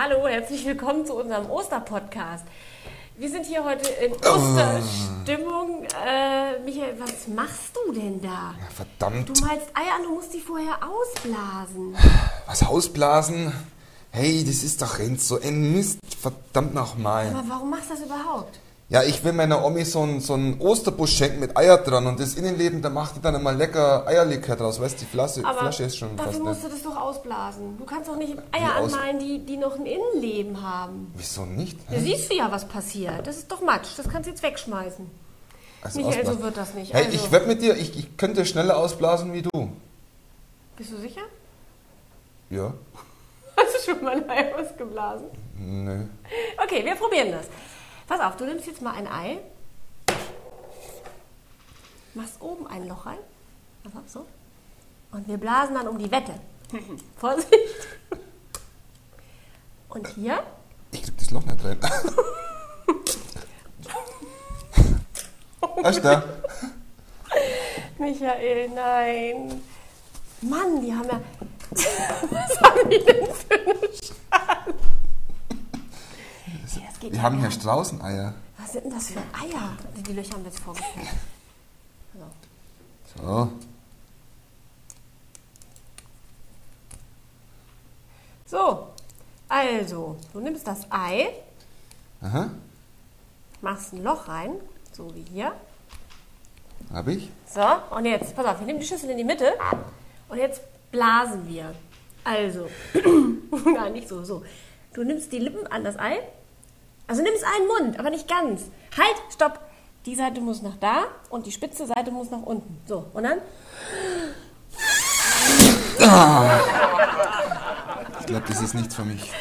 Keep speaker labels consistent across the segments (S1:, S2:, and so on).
S1: Hallo, herzlich willkommen zu unserem Osterpodcast. Wir sind hier heute in
S2: Oh.
S1: Osterstimmung. Äh, Michael, was machst du denn da?
S2: Ja, verdammt.
S1: Du malst Eier an, du musst die vorher ausblasen.
S2: Was ausblasen? Hey, das ist doch ein so ein Mist. Verdammt nochmal.
S1: Aber warum machst du das überhaupt?
S2: Ja, ich will meiner Omi so einen so einen Osterbusch schenken mit Eier dran und das Innenleben, da macht die dann immer lecker Eierlikör draus. Weißt du, die Flasche,
S1: Aber
S2: Flasche ist schon
S1: dafür
S2: fast
S1: musst
S2: leer.
S1: du das doch ausblasen. Du kannst doch nicht Eier
S2: aus-
S1: anmalen, die, die noch ein Innenleben haben.
S2: Wieso nicht?
S1: Da siehst du ja, was passiert. Das ist doch Matsch. Das kannst du jetzt wegschmeißen.
S2: Also
S1: Michael,
S2: ausblasen.
S1: so wird das nicht.
S2: Hey,
S1: Also-
S2: ich wette mit dir, ich, ich könnte schneller ausblasen wie du.
S1: Bist du sicher?
S2: Ja?
S1: Hast du schon mal ein Ei ausgeblasen?
S2: Nö.
S1: Okay, wir probieren das. Pass auf, du nimmst jetzt mal ein Ei, machst oben ein Loch rein, pass auf, so, und wir blasen dann um die Wette. Vorsicht! Und hier,
S2: Ich krieg das Loch nicht rein. Was da?
S1: Michael, nein. Mann, die haben ja. Was haben die denn für eine Schale?
S2: Wir
S1: ja
S2: haben hier. Straußeneier.
S1: Was sind denn das für Eier? Die Löcher haben wir jetzt vorgestellt. So.
S2: So.
S1: So, also, du nimmst das Ei,
S2: Aha.
S1: machst ein Loch rein, so wie hier.
S2: Hab ich?
S1: So, und jetzt, pass auf, wir nehmen die Schüssel in die Mitte und jetzt blasen wir. Also, nein, nicht so, so. Du nimmst die Lippen an das Ei, also nimmst einen Mund, aber nicht ganz. Halt, stopp. Die Seite muss nach da und die spitze Seite muss nach unten. So, und dann
S2: Ich glaube, das ist nichts für mich.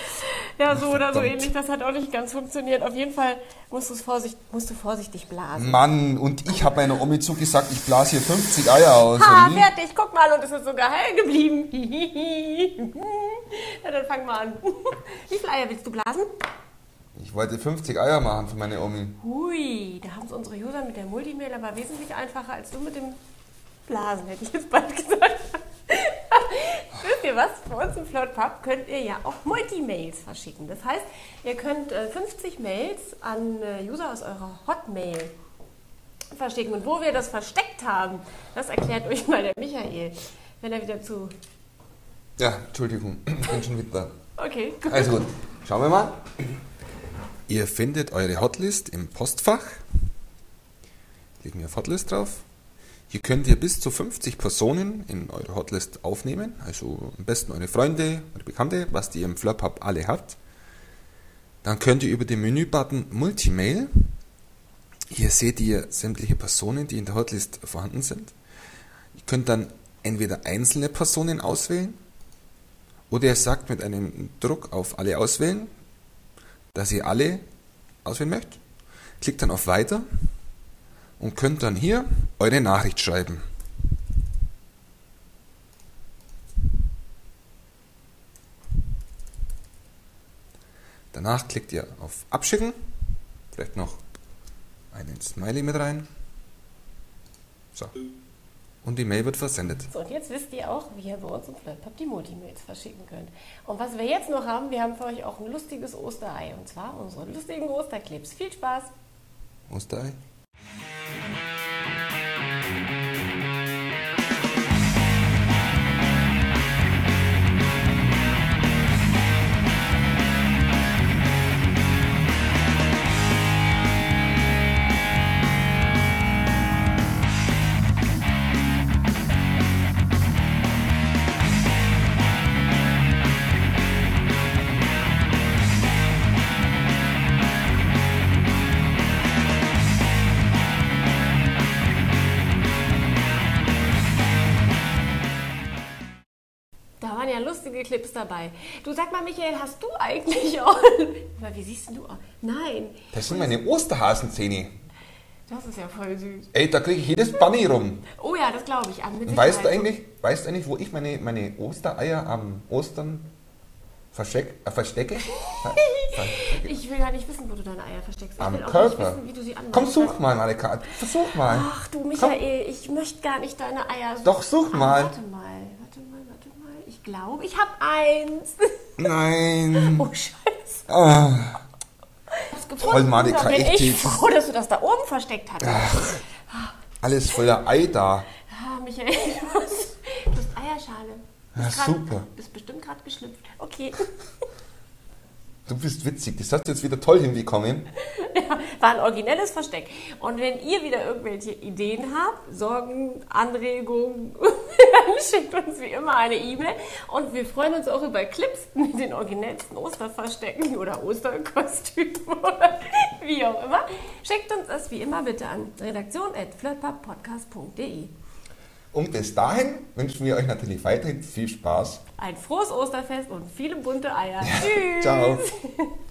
S1: Ja, so oder so ähnlich. Das hat auch nicht ganz funktioniert. Auf jeden Fall musst, vorsicht, musst du vorsichtig blasen.
S2: Mann, und ich habe meiner Omi zugesagt, ich blase hier 50 Eier aus. Wie?
S1: fertig. Guck mal, und es ist sogar heil geblieben. ja, dann fang mal an. Wie viele Eier willst du blasen?
S2: Ich wollte 50 Eier machen für meine Omi.
S1: Hui, da haben es unsere User mit der Multimail aber wesentlich einfacher als du mit dem Blasen, hätte ich jetzt bald gesagt. Wisst ihr was? Bei uns im Flirtpub könnt ihr ja auch Multimails verschicken. Das heißt, ihr könnt äh, 50 Mails an äh, User aus eurer Hotmail verschicken. Und wo wir das versteckt haben, das erklärt euch mal der Michael, wenn er wieder zu...
S2: Ja, Entschuldigung, ich bin schon wieder
S1: Okay,
S2: da.
S1: gut.
S2: Also gut, schauen wir mal. Ihr findet eure Hotlist im Postfach. Legen wir auf Hotlist drauf. Hier könnt ihr bis zu 50 Personen in eure Hotlist aufnehmen. Also am besten eure Freunde, eure Bekannte, was die im Flirthub alle habt. Dann könnt ihr über den Menübutton Multimail, hier seht ihr sämtliche Personen, die in der Hotlist vorhanden sind. Ihr könnt dann entweder einzelne Personen auswählen oder ihr sagt mit einem Druck auf alle auswählen, dass ihr alle auswählen möchtet. Klickt dann auf Weiter und könnt dann hier eure Nachricht schreiben. Danach klickt ihr auf Abschicken, vielleicht noch einen Smiley mit rein. So. Und die Mail wird versendet.
S1: So, und jetzt wisst ihr auch, wie ihr bei uns im Flirtpub die Multimails verschicken könnt. Und was wir jetzt noch haben, wir haben für euch auch ein lustiges Osterei. Und zwar unsere lustigen Osterclips. Viel Spaß!
S2: Osterei.
S1: Lustige Clips dabei. Du sag mal, Michael, hast du eigentlich auch. Wie siehst du aus? Nein,
S2: Das sind meine Osterhasenzähne.
S1: das ist ja voll süß.
S2: Ey, da kriege ich jedes Bunny rum.
S1: Oh ja, das glaube ich.
S2: Weißt du eigentlich, weißt du eigentlich, wo ich meine, meine Ostereier am Ostern versteck, äh, verstecke? Ver, verstecke?
S1: Ich will gar nicht wissen, wo du deine Eier versteckst. Ich
S2: Am
S1: will auch
S2: Körper.
S1: nicht wissen, wie du sie anmachst.
S2: Komm, such mal, Marika. Versuch mal.
S1: Ach du, Michael, ich möchte gar nicht deine Eier suchen.
S2: Doch, such
S1: Ah,
S2: mal.
S1: Warte mal, warte mal, glaube, ich habe eins.
S2: Nein.
S1: Oh, Scheiße.
S2: Ah,
S1: Da bin
S2: echt
S1: ich froh, dass du das da oben versteckt hast.
S2: alles voller Ei da.
S1: Ah, Michael, du hast, du hast Eierschale.
S2: Ja,
S1: grad-
S2: super.
S1: Bist bestimmt gerade geschlüpft. Okay.
S2: Du bist witzig. Das hast du jetzt wieder toll hinbekommen.
S1: Ja, war ein originelles Versteck. Und wenn ihr wieder irgendwelche Ideen habt, Sorgen, Anregungen, schickt uns wie immer eine E-Mail. Und wir freuen uns auch über Clips mit den originellsten Osterverstecken oder Osterkostümen oder wie auch immer. Schickt uns das wie immer bitte an redaktion.flirtpubpodcast.de.
S2: Und bis dahin wünschen wir euch natürlich weiterhin viel Spaß.
S1: Ein frohes Osterfest und viele bunte Eier. Tschüss.
S2: Ciao.